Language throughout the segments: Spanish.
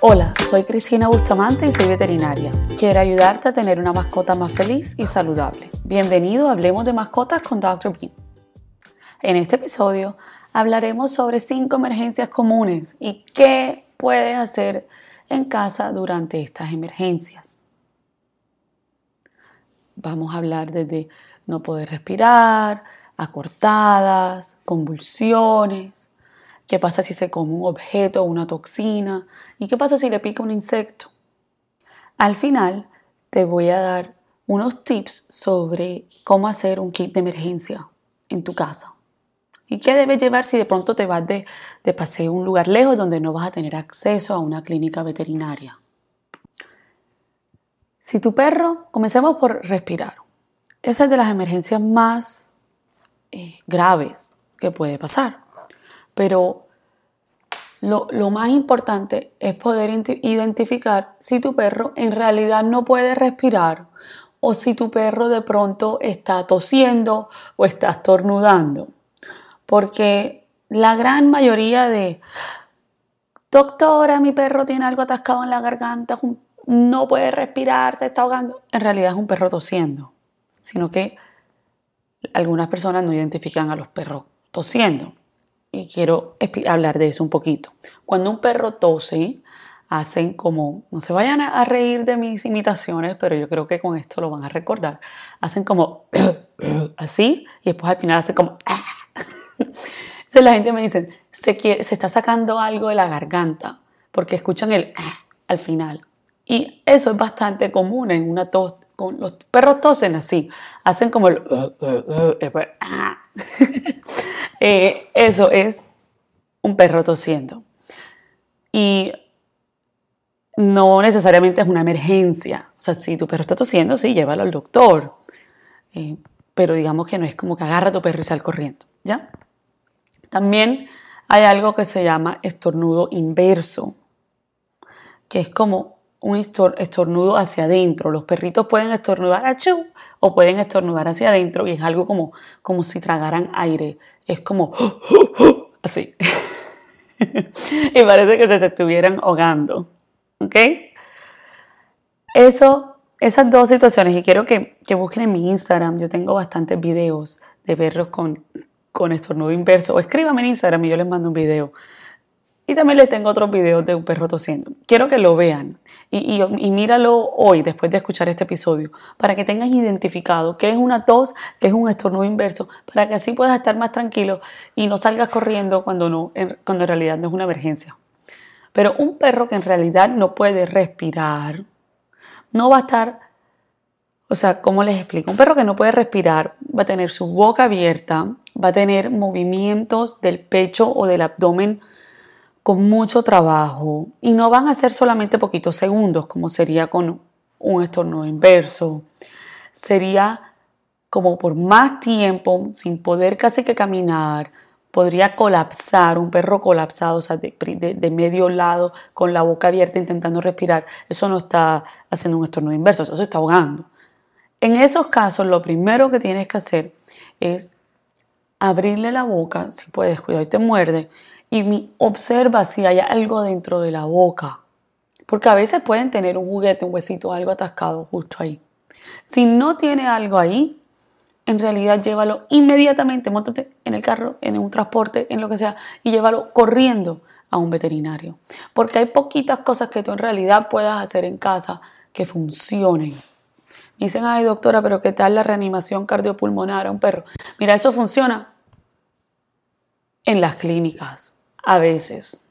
Hola, soy Cristina Bustamante y soy veterinaria. Quiero ayudarte a tener una mascota más feliz y saludable. Bienvenido a Hablemos de Mascotas con Dr. Bean. En este episodio hablaremos sobre cinco emergencias comunes y qué puedes hacer en casa durante estas emergencias. Vamos a hablar desde no poder respirar, acortadas, convulsiones, qué pasa si se come un objeto o una toxina y qué pasa si le pica un insecto. Al final te voy a dar unos tips sobre cómo hacer un kit de emergencia en tu casa. ¿Y qué debes llevar si de pronto te vas de, de paseo a un lugar lejos donde no vas a tener acceso a una clínica veterinaria? Si tu perro, comencemos por respirar. Esa es de las emergencias más eh, graves que puede pasar. Pero lo, lo, más importante es poder identificar si tu perro en realidad no puede respirar o si tu perro de pronto está tosiendo o está estornudando. Porque la gran mayoría de, doctora, mi perro tiene algo atascado en la garganta, no puede respirar, se está ahogando, en realidad es un perro tosiendo, sino que algunas personas no identifican a los perros tosiendo. Y quiero hablar de eso un poquito. Cuando un perro tose, hacen como, no se vayan a reír de mis imitaciones, pero yo creo que con esto lo van a recordar. Hacen como así y después al final hacen como... Entonces la gente me dice, se, se está sacando algo de la garganta porque escuchan el al final. Y eso es bastante común en una tos. Con los perros tosen así, hacen como el... Eh, eso es un perro tosiendo. Y no necesariamente es una emergencia. O sea, si tu perro está tosiendo, sí, llévalo al doctor. Eh, pero digamos que no es como que agarra a tu perro y sal corriendo, ¿ya? También hay algo que se llama estornudo inverso, que es como un estornudo hacia adentro. Los perritos pueden estornudar achú o pueden estornudar hacia adentro y es algo como, como si tragaran aire. Es como así. y parece que se estuvieran ahogando. ¿Ok? Eso, esas dos situaciones, y quiero que, que busquen en mi Instagram, yo tengo bastantes videos de perros con, con estornudo inverso, o escríbame en Instagram y yo les mando un video y también les tengo otros videos de un perro tosiendo. Quiero que lo vean y, míralo hoy, después de escuchar este episodio, para que tengas identificado qué es una tos, qué es un estornudo inverso, para que así puedas estar más tranquilo y no salgas corriendo cuando, no, cuando en realidad no es una emergencia. Pero un perro que en realidad no puede respirar, no va a estar, o sea, ¿cómo les explico? Un perro que no puede respirar va a tener su boca abierta, va a tener movimientos del pecho o del abdomen con mucho trabajo y no van a ser solamente poquitos segundos como sería con un estornudo inverso. Sería como por más tiempo, sin poder casi que caminar, podría colapsar, un perro colapsado, o sea, de, medio lado, con la boca abierta intentando respirar. Eso no está haciendo un estornudo inverso, eso se está ahogando. En esos casos, lo primero que tienes que hacer es abrirle la boca, si puedes, cuidado y te muerde, y observa si hay algo dentro de la boca. Porque a veces pueden tener un juguete, un huesito, algo atascado justo ahí. Si no tiene algo ahí, en realidad llévalo inmediatamente, montate en el carro, en un transporte, en lo que sea, y llévalo corriendo a un veterinario. Porque hay poquitas cosas que tú en realidad puedas hacer en casa que funcionen. Me dicen, ay doctora, pero ¿qué tal la reanimación cardiopulmonar a un perro? Mira, eso funciona en las clínicas a veces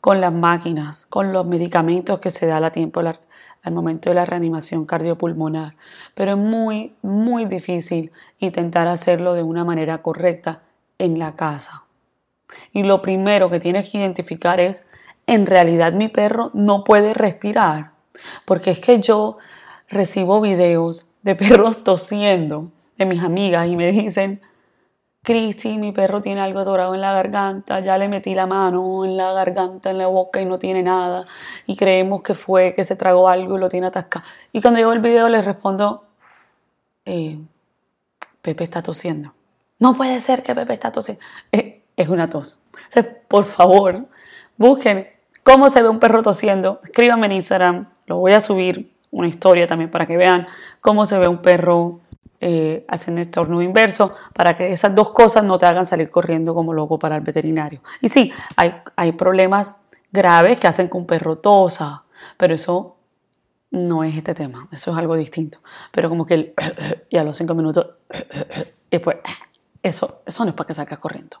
con las máquinas, con los medicamentos que se da a tiempo al momento de la reanimación cardiopulmonar. Pero es muy, muy difícil intentar hacerlo de una manera correcta en la casa. Y lo primero que tienes que identificar es, en realidad mi perro no puede respirar. Porque es que yo recibo videos de perros tosiendo de mis amigas y me dicen, Cristi, mi perro tiene algo atorado en la garganta, ya le metí la mano en la garganta, en la boca y no tiene nada. Y creemos que fue que se tragó algo y lo tiene atascado. Y cuando llego el video les respondo, eh, Pepe está tosiendo. No puede ser que Pepe está tosiendo. Eh, es una tos. Por favor, busquen ¿Cómo se ve un perro tosiendo? Escríbanme en Instagram, lo voy a subir una historia también para que vean cómo se ve un perro eh, haciendo estornudo inverso, para que esas dos cosas no te hagan salir corriendo como loco para el veterinario. Y sí, hay, hay problemas graves que hacen que un perro tosa, pero eso no es este tema, eso es algo distinto. Pero como que el, y a los cinco minutos, y pues, eso, eso no es para que salgas corriendo.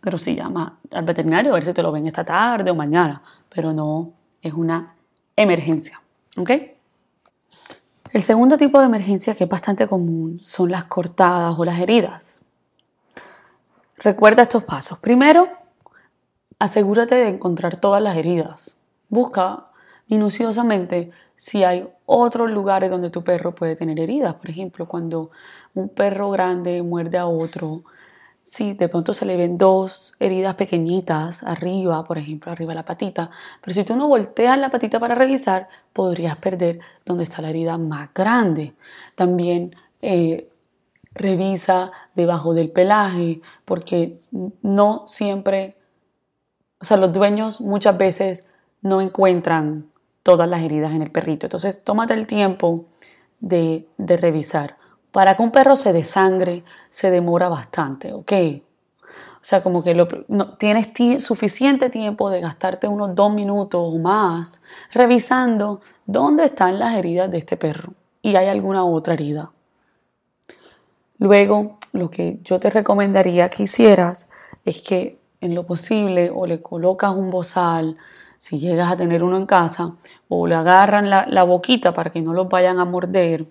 Pero sí llama al veterinario a ver si te lo ven esta tarde o mañana, pero no es una emergencia. ¿Ok? El segundo tipo de emergencia que es bastante común son las cortadas o las heridas. Recuerda estos pasos. Primero, asegúrate de encontrar todas las heridas. Busca minuciosamente si hay otros lugares donde tu perro puede tener heridas. Por ejemplo, cuando un perro grande muerde a otro, si de pronto se le ven dos heridas pequeñitas arriba, por ejemplo, arriba de la patita, pero si tú no volteas la patita para revisar, podrías perder donde está la herida más grande. También eh, revisa debajo del pelaje, porque no siempre, o sea, los dueños muchas veces no encuentran todas las heridas en el perrito. Entonces, tómate el tiempo de, de revisar. Para que un perro se desangre, se demora bastante, ¿ok? O sea, como que no, tienes suficiente tiempo de gastarte unos dos minutos o más revisando dónde están las heridas de este perro y hay alguna otra herida. Luego, lo que yo te recomendaría que hicieras es que en lo posible o le colocas un bozal, si llegas a tener uno en casa, o le agarran la, la boquita para que no los vayan a morder,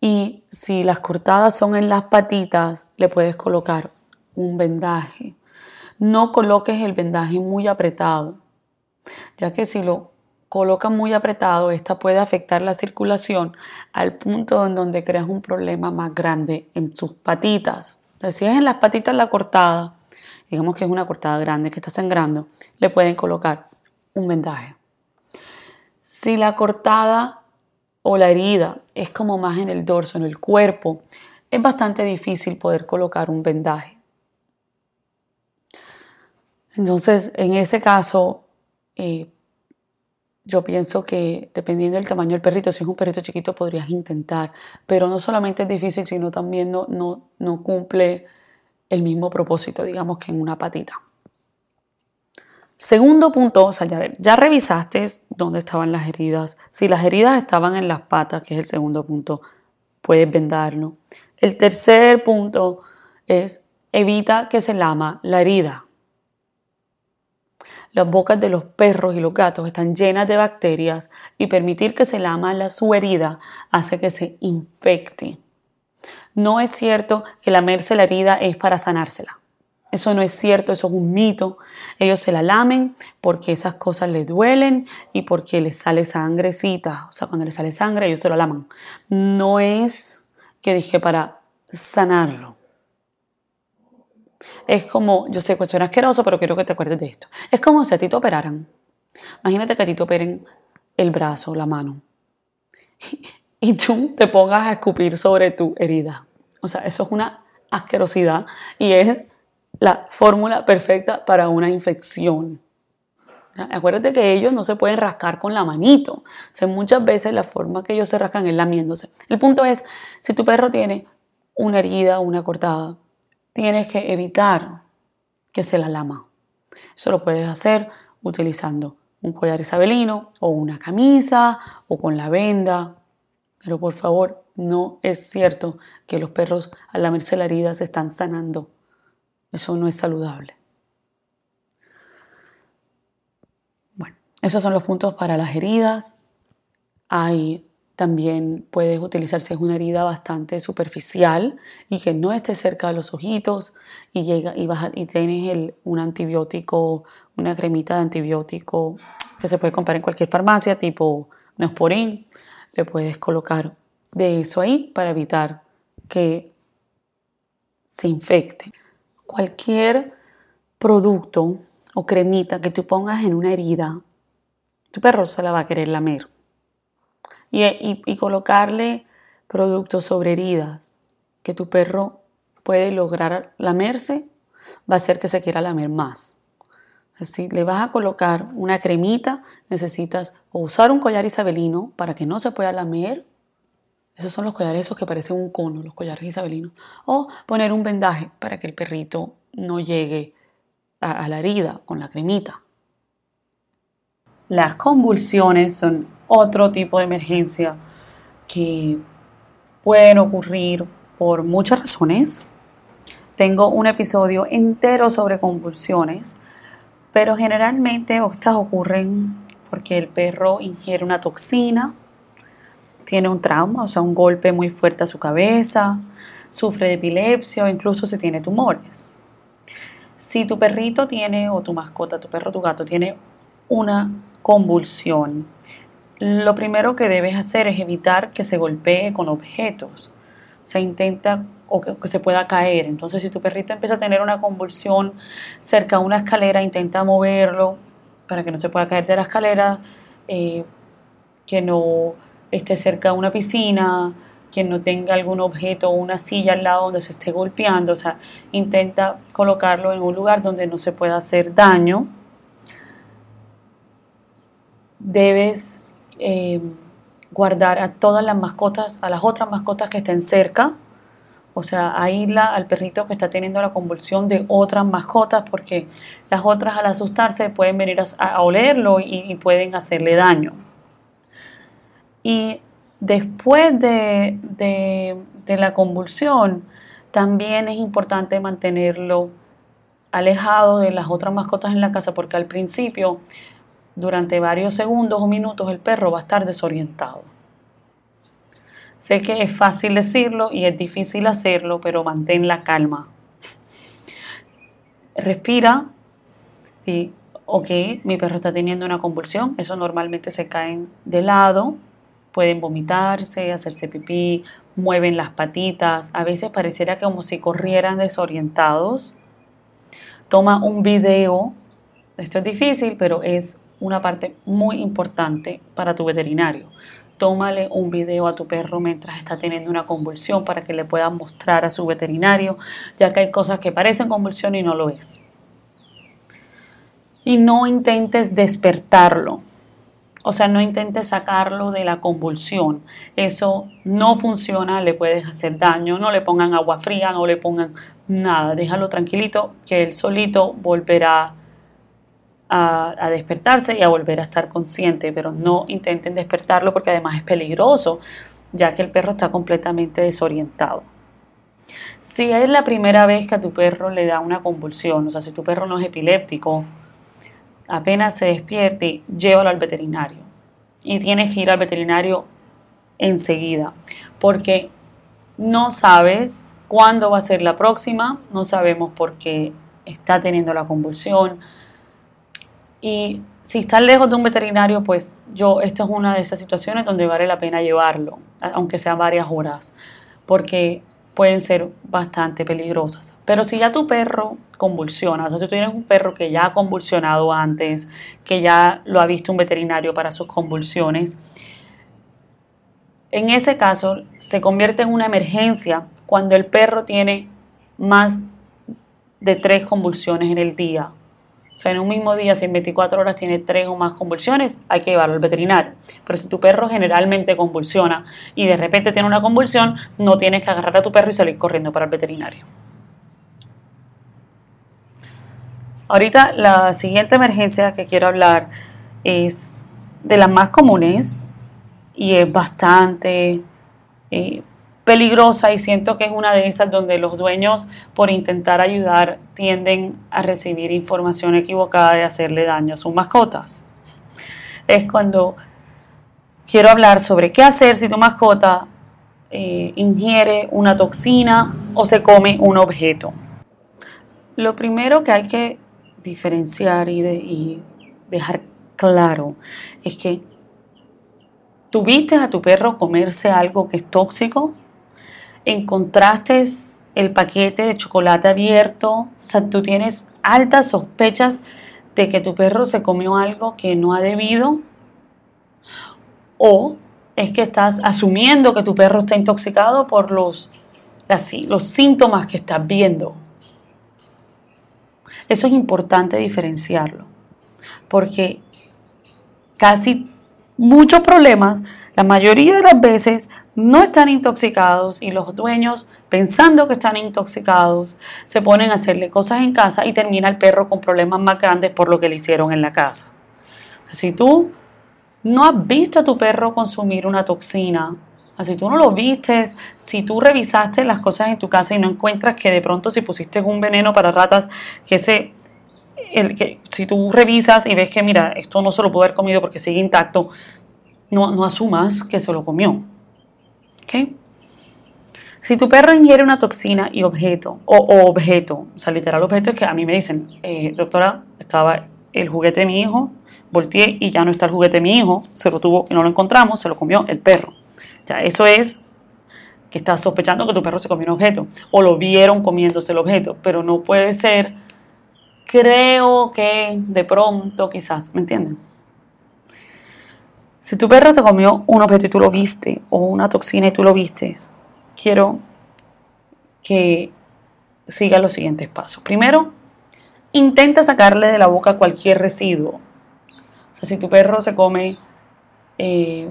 y si las cortadas son en las patitas, le puedes colocar un vendaje. No coloques el vendaje muy apretado, ya que si lo colocas muy apretado, esta puede afectar la circulación al punto en donde creas un problema más grande en sus patitas. Entonces, si es en las patitas la cortada, digamos que es una cortada grande que está sangrando, le pueden colocar un vendaje. Si la cortada o la herida es como más en el dorso, en el cuerpo, es bastante difícil poder colocar un vendaje. Entonces, en ese caso, eh, yo pienso que dependiendo del tamaño del perrito, si es un perrito chiquito podrías intentar, pero no solamente es difícil, sino también no, no, no cumple el mismo propósito, digamos, que en una patita. Segundo punto, o sea, ya, ya revisaste dónde estaban las heridas. Si las heridas estaban en las patas, que es el segundo punto, puedes vendarlo. El tercer punto es evita que se lama la herida. Las bocas de los perros y los gatos están llenas de bacterias y permitir que se lama la, su herida hace que se infecte. No es cierto que lamerse la herida es para sanársela. Eso no es cierto, eso es un mito. Ellos se la lamen porque esas cosas les duelen y porque les sale sangrecita. O sea, cuando les sale sangre, ellos se lo laman. No es que dije para sanarlo. Es como, yo sé que suena asqueroso, pero quiero que te acuerdes de esto. Es como si a ti te operaran. Imagínate que a ti te operen el brazo, la mano. Y tú te pongas a escupir sobre tu herida. O sea, eso es una asquerosidad y es la fórmula perfecta para una infección. Acuérdate que ellos no se pueden rascar con la manito. O sea, muchas veces la forma que ellos se rascan es lamiéndose. El punto es, si tu perro tiene una herida una cortada, tienes que evitar que se la lama. Eso lo puedes hacer utilizando un collar isabelino o una camisa o con la venda. Pero por favor, no es cierto que los perros al lamerse la herida se están sanando. Eso no es saludable. Bueno, esos son los puntos para las heridas. Hay también puedes utilizar si es una herida bastante superficial y que no esté cerca de los ojitos y, llega, y, y tienes el, un antibiótico, una cremita de antibiótico que se puede comprar en cualquier farmacia tipo Neosporin. Le puedes colocar de eso ahí para evitar que se infecte cualquier producto o cremita que tú pongas en una herida, tu perro se la va a querer lamer. Y, colocarle productos sobre heridas que tu perro puede lograr lamerse, va a hacer que se quiera lamer más. Si le vas a colocar una cremita, necesitas usar un collar isabelino para que no se pueda lamer. Esos son los collares esos que parecen un cono, los collares isabelinos. O poner un vendaje para que el perrito no llegue a, a la herida con la cremita. Las convulsiones son otro tipo de emergencia que pueden ocurrir por muchas razones. Tengo un episodio entero sobre convulsiones pero generalmente estas ocurren porque el perro ingiere una toxina, tiene un trauma, o sea, un golpe muy fuerte a su cabeza, sufre de epilepsia o incluso se tiene tumores. Si tu perrito tiene, o tu mascota, tu perro, tu gato, tiene una convulsión, lo primero que debes hacer es evitar que se golpee con objetos. O sea, intenta o que, se pueda caer. Entonces, si tu perrito empieza a tener una convulsión cerca de una escalera, intenta moverlo para que no se pueda caer de la escalera, eh, que no esté cerca de una piscina, que no tenga algún objeto o una silla al lado donde se esté golpeando. O sea, intenta colocarlo en un lugar donde no se pueda hacer daño. Debes eh, guardar a todas las mascotas, a las otras mascotas que estén cerca o sea, aísla al perrito que está teniendo la convulsión de otras mascotas porque las otras al asustarse pueden venir a, olerlo y, pueden hacerle daño. Y después de, de la convulsión, también es importante mantenerlo alejado de las otras mascotas en la casa porque al principio, durante varios segundos o minutos, el perro va a estar desorientado. Sé que es fácil decirlo y es difícil hacerlo, pero mantén la calma. Respira y, ok, mi perro está teniendo una convulsión. Eso normalmente se caen de lado, pueden vomitarse, hacerse pipí, mueven las patitas. A veces pareciera como si corrieran desorientados. Toma un video. Esto es difícil, pero es una parte muy importante para tu veterinario tómale un video a tu perro mientras está teniendo una convulsión para que le puedas mostrar a su veterinario, ya que hay cosas que parecen convulsión y no lo es. Y no intentes despertarlo. O sea, no intentes sacarlo de la convulsión. Eso no funciona, le puedes hacer daño. No le pongan agua fría, no le pongan nada. Déjalo tranquilito, que él solito volverá a, despertarse y a volver a estar consciente, pero no intenten despertarlo porque además es peligroso, ya que el perro está completamente desorientado. Si es la primera vez que a tu perro le da una convulsión, o sea, si tu perro no es epiléptico, apenas se despierte, llévalo al veterinario. Y tienes que ir al veterinario enseguida, porque no sabes cuándo va a ser la próxima, no sabemos por qué está teniendo la convulsión, y si estás lejos de un veterinario, pues yo, esto es una de esas situaciones donde vale la pena llevarlo, aunque sean varias horas, porque pueden ser bastante peligrosas. Pero si ya tu perro convulsiona, o sea, si tú tienes un perro que ya ha convulsionado antes, que ya lo ha visto un veterinario para sus convulsiones, en ese caso se convierte en una emergencia cuando el perro tiene más de tres convulsiones en el día o sea, en un mismo día, si en 24 horas tiene tres o más convulsiones, hay que llevarlo al veterinario. Pero si tu perro generalmente convulsiona y de repente tiene una convulsión, no tienes que agarrar a tu perro y salir corriendo para el veterinario. Ahorita la siguiente emergencia que quiero hablar es de las más comunes y es bastante eh, peligrosa y siento que es una de esas donde los dueños por intentar ayudar tienden a recibir información equivocada y hacerle daño a sus mascotas. Es cuando quiero hablar sobre qué hacer si tu mascota eh, ingiere una toxina o se come un objeto. Lo primero que hay que diferenciar y, y dejar claro es que tuviste a tu perro comerse algo que es tóxico, encontraste el paquete de chocolate abierto, o sea, tú tienes altas sospechas de que tu perro se comió algo que no ha debido, o es que estás asumiendo que tu perro está intoxicado por los, los síntomas que estás viendo. Eso es importante diferenciarlo. Porque casi muchos problemas, la mayoría de las veces, no están intoxicados y los dueños, pensando que están intoxicados, se ponen a hacerle cosas en casa y termina el perro con problemas más grandes por lo que le hicieron en la casa. Si tú no has visto a tu perro consumir una toxina, si tú no lo vistes, si tú revisaste las cosas en tu casa y no encuentras que de pronto si pusiste un veneno para ratas, que se el, que, si tú revisas y ves que, mira, esto no se lo pudo haber comido porque sigue intacto, no, no asumas que se lo comió. ¿Ok? Si tu perro ingiere una toxina y objeto, o, objeto, o sea, literal objeto es que a mí me dicen, eh, doctora, estaba el juguete de mi hijo, volteé y ya no está el juguete de mi hijo, se lo tuvo y no lo encontramos, se lo comió el perro. Ya, eso es que estás sospechando que tu perro se comió un objeto, o lo vieron comiéndose el objeto, pero no puede ser creo que de pronto quizás, ¿me entienden? Si tu perro se comió un objeto y tú lo viste, o una toxina y tú lo vistes, quiero que siga los siguientes pasos. Primero, intenta sacarle de la boca cualquier residuo. O sea, si tu perro se come eh,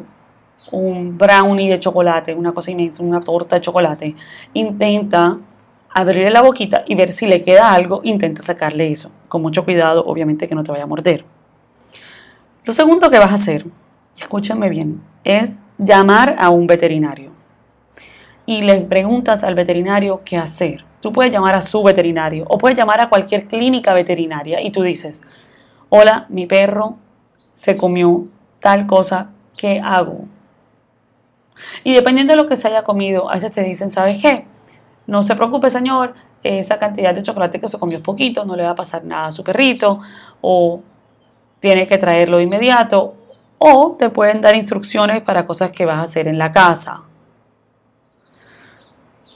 un brownie de chocolate, una cosa una torta de chocolate, intenta abrirle la boquita y ver si le queda algo, intenta sacarle eso. Con mucho cuidado, obviamente que no te vaya a morder. Lo segundo que vas a hacer, escúchame bien, es llamar a un veterinario. Y le preguntas al veterinario qué hacer. Tú puedes llamar a su veterinario o puedes llamar a cualquier clínica veterinaria y tú dices, hola, mi perro se comió tal cosa, ¿qué hago? Y dependiendo de lo que se haya comido, a veces te dicen, ¿sabes qué? No se preocupe, señor, esa cantidad de chocolate que se comió es poquito, no le va a pasar nada a su perrito, o tiene que traerlo de inmediato, o te pueden dar instrucciones para cosas que vas a hacer en la casa.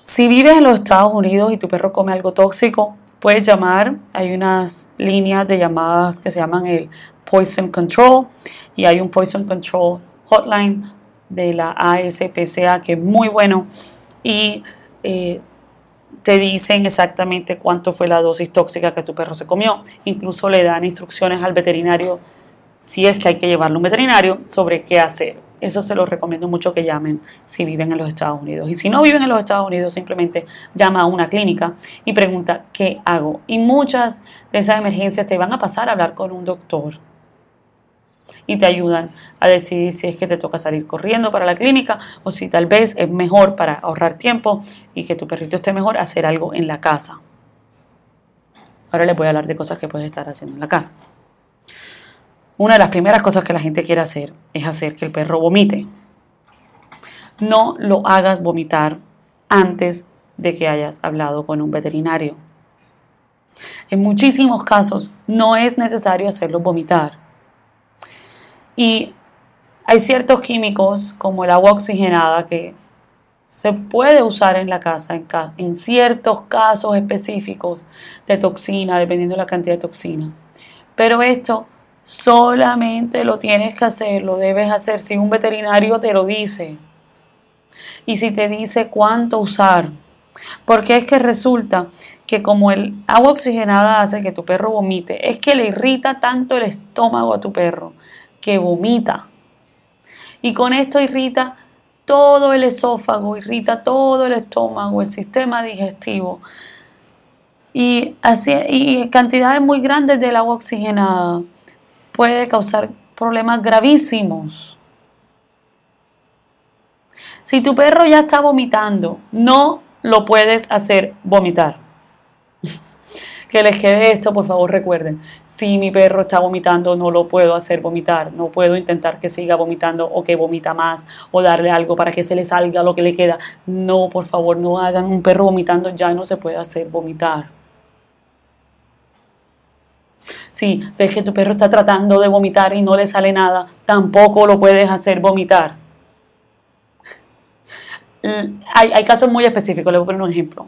Si vives en los Estados Unidos y tu perro come algo tóxico, puedes llamar. Hay unas líneas de llamadas que se llaman el Poison Control y hay un Poison Control Hotline de la ASPCA que es muy bueno y eh, te dicen exactamente cuánto fue la dosis tóxica que tu perro se comió. Incluso le dan instrucciones al veterinario, si es que hay que llevarlo a un veterinario, sobre qué hacer. Eso se lo recomiendo mucho que llamen si viven en los Estados Unidos. Y si no viven en los Estados Unidos, simplemente llama a una clínica y pregunta qué hago. Y muchas de esas emergencias te van a pasar a hablar con un doctor y te ayudan a decidir si es que te toca salir corriendo para la clínica o si tal vez es mejor para ahorrar tiempo y que tu perrito esté mejor hacer algo en la casa. Ahora les voy a hablar de cosas que puedes estar haciendo en la casa. Una de las primeras cosas que la gente quiere hacer es hacer que el perro vomite. No lo hagas vomitar antes de que hayas hablado con un veterinario. En muchísimos casos no es necesario hacerlo vomitar. Y hay ciertos químicos como el agua oxigenada que se puede usar en la casa en, en, ciertos casos específicos de toxina, dependiendo de la cantidad de toxina. Pero esto solamente lo tienes que hacer, lo debes hacer si un veterinario te lo dice. Y si te dice cuánto usar. Porque es que resulta que como el agua oxigenada hace que tu perro vomite, es que le irrita tanto el estómago a tu perro que vomita. Y con esto irrita todo el esófago, irrita todo el estómago, el sistema digestivo. Y, así, y cantidades muy grandes del agua oxigenada puede causar problemas gravísimos. Si tu perro ya está vomitando, no lo puedes hacer vomitar que les quede esto, por favor recuerden, si mi perro está vomitando, no lo puedo hacer vomitar, no puedo intentar que siga vomitando o que vomita más o darle algo para que se le salga lo que le queda. No, por favor, no hagan un perro vomitando, ya no se puede hacer vomitar. Si ves que tu perro está tratando de vomitar y no le sale nada, tampoco lo puedes hacer vomitar. Hay, hay casos muy específicos, le voy a poner un ejemplo.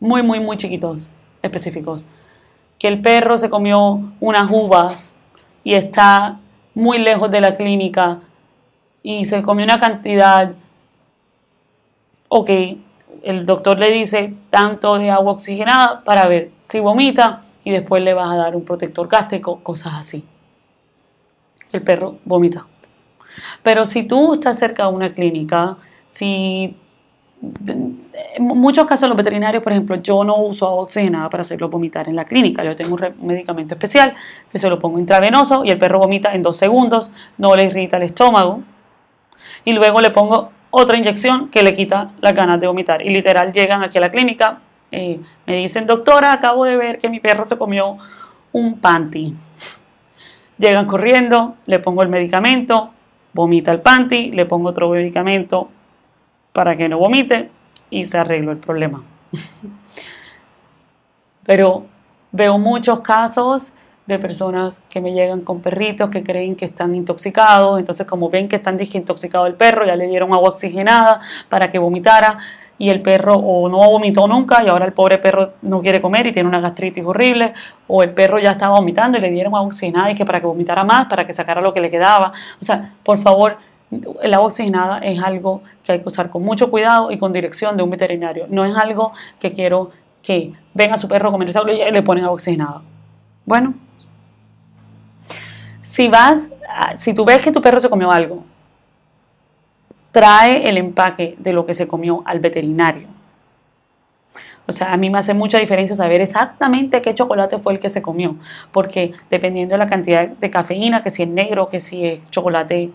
Muy, muy, muy chiquitos, específicos que el perro se comió unas uvas y está muy lejos de la clínica y se comió una cantidad, ok, el doctor le dice tanto de agua oxigenada para ver si vomita y después le vas a dar un protector gástrico, cosas así. el perro vomita. Pero si tú estás cerca de una clínica, si en muchos casos los veterinarios, por ejemplo, yo no uso oxigenada para hacerlo vomitar en la clínica. Yo tengo un medicamento especial que se lo pongo intravenoso y el perro vomita en dos segundos, no le irrita el estómago. Y luego le pongo otra inyección que le quita las ganas de vomitar. Y literal llegan aquí a la clínica, eh, me dicen, doctora, acabo de ver que mi perro se comió un panty. Llegan corriendo, le pongo el medicamento, vomita el panty, le pongo otro medicamento para que no vomite y se arregló el problema. Pero veo muchos casos de personas que me llegan con perritos que creen que están intoxicados, entonces como ven que están intoxicado el perro, ya le dieron agua oxigenada para que vomitara y el perro o no vomitó nunca y ahora el pobre perro no quiere comer y tiene una gastritis horrible, o el perro ya estaba vomitando y le dieron oxigenada y que para que vomitara más, para que sacara lo que le quedaba. O sea, por favor, agua oxigenada es algo que hay que usar con mucho cuidado y con dirección de un veterinario. No es algo que quiero que venga su perro a algo y le ponen oxigenada. Bueno, si vas, si tú ves que tu perro se comió algo, trae el empaque de lo que se comió al veterinario. O sea, a mí me hace mucha diferencia saber exactamente qué chocolate fue el que se comió, porque dependiendo de la cantidad de cafeína, que si es negro, que si es chocolate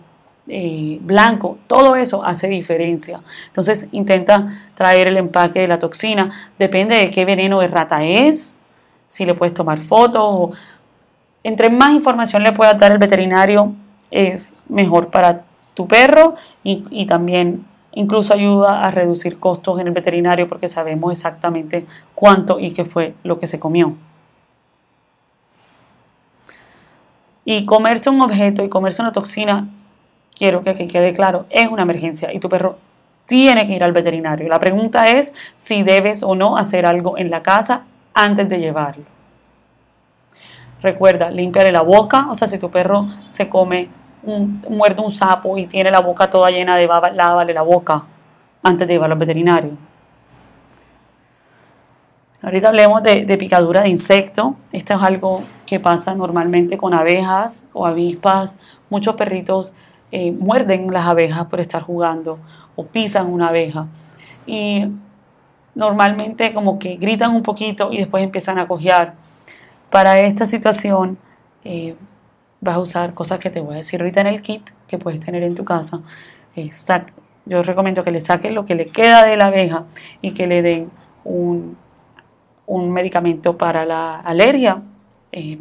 eh, blanco, todo eso hace diferencia. Entonces intenta traer el empaque de la toxina, depende de qué veneno de rata es, si le puedes tomar fotos entre más información le puedas dar al veterinario, es mejor para tu perro y, también incluso ayuda a reducir costos en el veterinario porque sabemos exactamente cuánto y qué fue lo que se comió. Y comerse un objeto y comerse una toxina, quiero que aquí quede claro, es una emergencia y tu perro tiene que ir al veterinario. La pregunta es si debes o no hacer algo en la casa antes de llevarlo. Recuerda, limpiarle la boca, o sea, si tu perro se come, un, muerde un sapo y tiene la boca toda llena de baba, lávale la boca antes de llevarlo al veterinario. Ahorita hablemos de, picadura de insecto. Esto es algo que pasa normalmente con abejas o avispas. Muchos perritos eh, muerden las abejas por estar jugando o pisan una abeja. Y normalmente como que gritan un poquito y después empiezan a cojear. Para esta situación eh, vas a usar cosas que te voy a decir ahorita en el kit que puedes tener en tu casa. Eh, yo recomiendo que le saquen lo que le queda de la abeja y que le den un, medicamento para la alergia. Eh,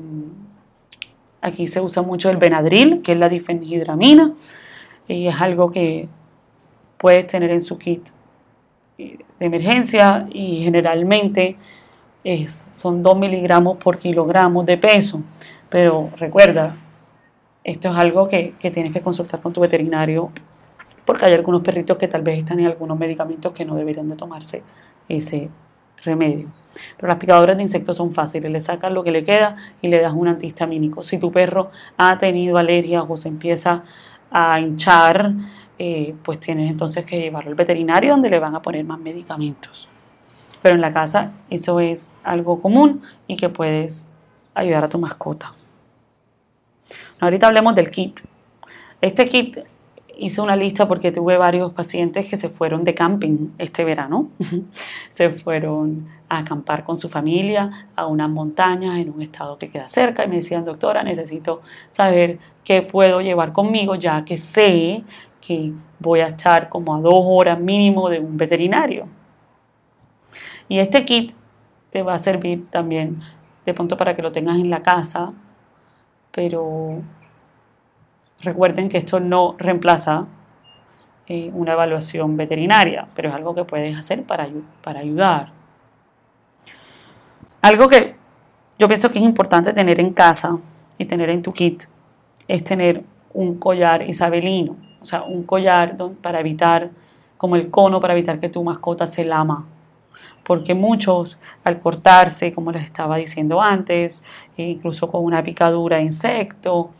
aquí se usa mucho el Benadryl, que es la difenhidramina, y es algo que puedes tener en su kit de emergencia y generalmente son 2 miligramos por kilogramo de peso. Pero recuerda, esto es algo que, tienes que consultar con tu veterinario porque hay algunos perritos que tal vez están en algunos medicamentos que no deberían de tomarse ese remedio. Pero las picaduras de insectos son fáciles, le sacas lo que le queda y le das un antihistamínico. Si tu perro ha tenido alergias o se empieza a hinchar, eh, pues tienes entonces que llevarlo al veterinario donde le van a poner más medicamentos pero en la casa eso es algo común y que puedes ayudar a tu mascota. Ahorita hablemos del kit. Este kit hice una lista porque tuve varios pacientes que se fueron de camping este verano. se fueron a acampar con su familia a unas montañas en un estado que queda cerca y me decían, doctora, necesito saber qué puedo llevar conmigo ya que sé que voy a estar como a dos horas mínimo de un veterinario. Y este kit te va a servir también de pronto para que lo tengas en la casa, pero recuerden que esto no reemplaza eh, una evaluación veterinaria, pero es algo que puedes hacer para, para ayudar. Algo que yo pienso que es importante tener en casa y tener en tu kit es tener un collar isabelino, o sea, un collar para evitar, como el cono, para evitar que tu mascota se lama porque muchos al cortarse, como les estaba diciendo antes, incluso con una picadura de insecto,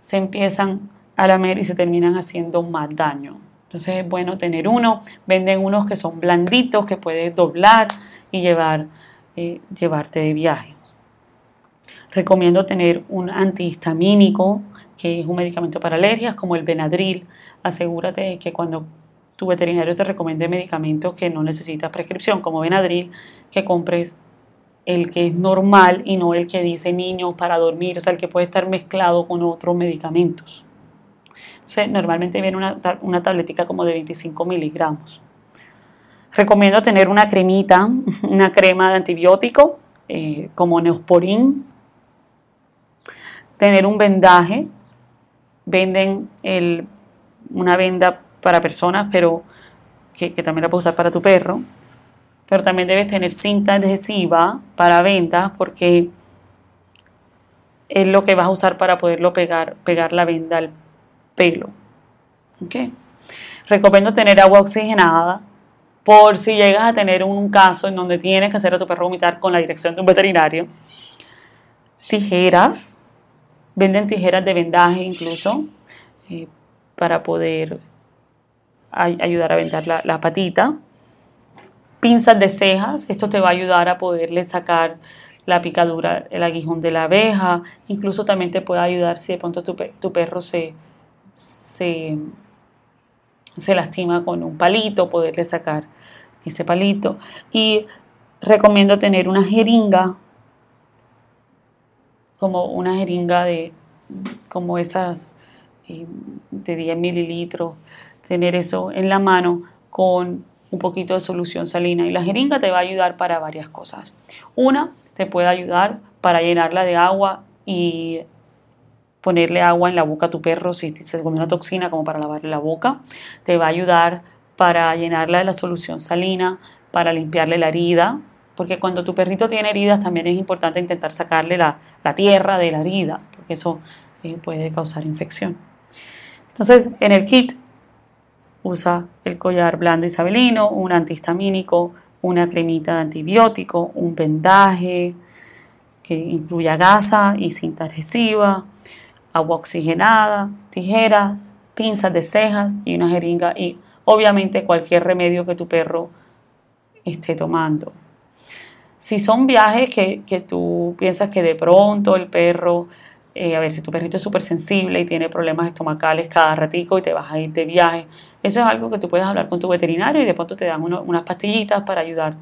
se empiezan a lamer y se terminan haciendo más daño. Entonces es bueno tener uno. Venden unos que son blanditos, que puedes doblar y llevar, eh, llevarte de viaje. Recomiendo tener un antihistamínico que es un medicamento para alergias, como el Benadryl. Asegúrate de que cuando tu veterinario te recomiende medicamentos que no necesitas prescripción, como Benadryl, que compres el que es normal y no el que dice niños para dormir, o sea, el que puede estar mezclado con otros medicamentos. normalmente viene una, una tabletica como de 25 miligramos. Recomiendo tener una cremita, una crema de antibiótico, eh, como Neosporin. Tener un vendaje. Venden una venda para personas, pero que, también la puedes usar para tu perro. Pero también debes tener cinta adhesiva para ventas porque es lo que vas a usar para poderlo pegar, pegar la venda al pelo. ¿Okay? Recomiendo tener agua oxigenada por si llegas a tener un caso en donde tienes que hacer a tu perro vomitar con la dirección de un veterinario. Tijeras, venden tijeras de vendaje incluso eh, para poder ayudar a vendar la, patita. Pinzas de cejas, esto te va a ayudar a poderle sacar la picadura, el aguijón de la abeja. Incluso también te puede ayudar si de pronto tu, tu perro se, se, se, lastima con un palito, poderle sacar ese palito. Y recomiendo tener una jeringa, como una jeringa de, como esas eh, de 10 mililitros tener eso en la mano con un poquito de solución salina. Y la jeringa te va a ayudar para varias cosas. Una, te puede ayudar para llenarla de agua y ponerle agua en la boca a tu perro si se come una toxina como para lavarle la boca. Te va a ayudar para llenarla de la solución salina, para limpiarle la herida, porque cuando tu perrito tiene heridas también es importante intentar sacarle la, tierra de la herida, porque eso eh, puede causar infección. Entonces, en el kit usa el collar blando isabelino, un antihistamínico, una cremita de antibiótico, un vendaje que incluya gasa y cinta adhesiva, agua oxigenada, tijeras, pinzas de cejas y una jeringa y obviamente cualquier remedio que tu perro esté tomando. Si son viajes que, que tú piensas que de pronto el perro eh, a ver, si tu perrito es súper sensible y tiene problemas estomacales cada ratico y te vas a ir de viaje, eso es algo que tú puedes hablar con tu veterinario y de pronto te dan unas pastillitas para ayudar,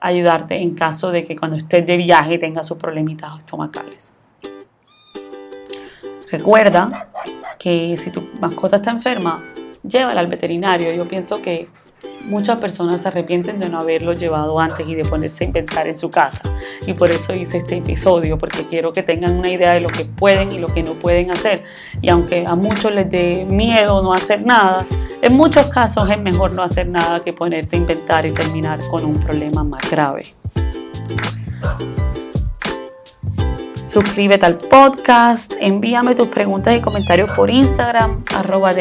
ayudarte en caso de que cuando estés de viaje tenga sus problemitas estomacales. Recuerda que si tu mascota está enferma, llévala al veterinario. Yo pienso que muchas personas se arrepienten de no haberlo llevado antes y de ponerse a inventar en su casa. Y por eso hice este episodio, porque quiero que tengan una idea de lo que pueden y lo que no pueden hacer. Y aunque a muchos les dé miedo no hacer nada, en muchos casos es mejor no hacer nada que ponerte a inventar y terminar con un problema más grave. Suscríbete al podcast, envíame tus preguntas y comentarios por Instagram, arroba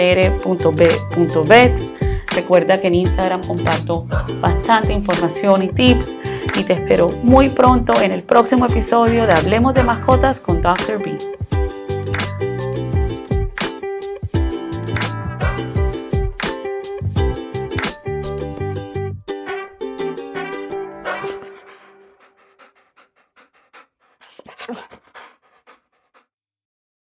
Recuerda que en Instagram comparto bastante información y tips y te espero muy pronto en el próximo episodio de Hablemos de Mascotas con Dr. B.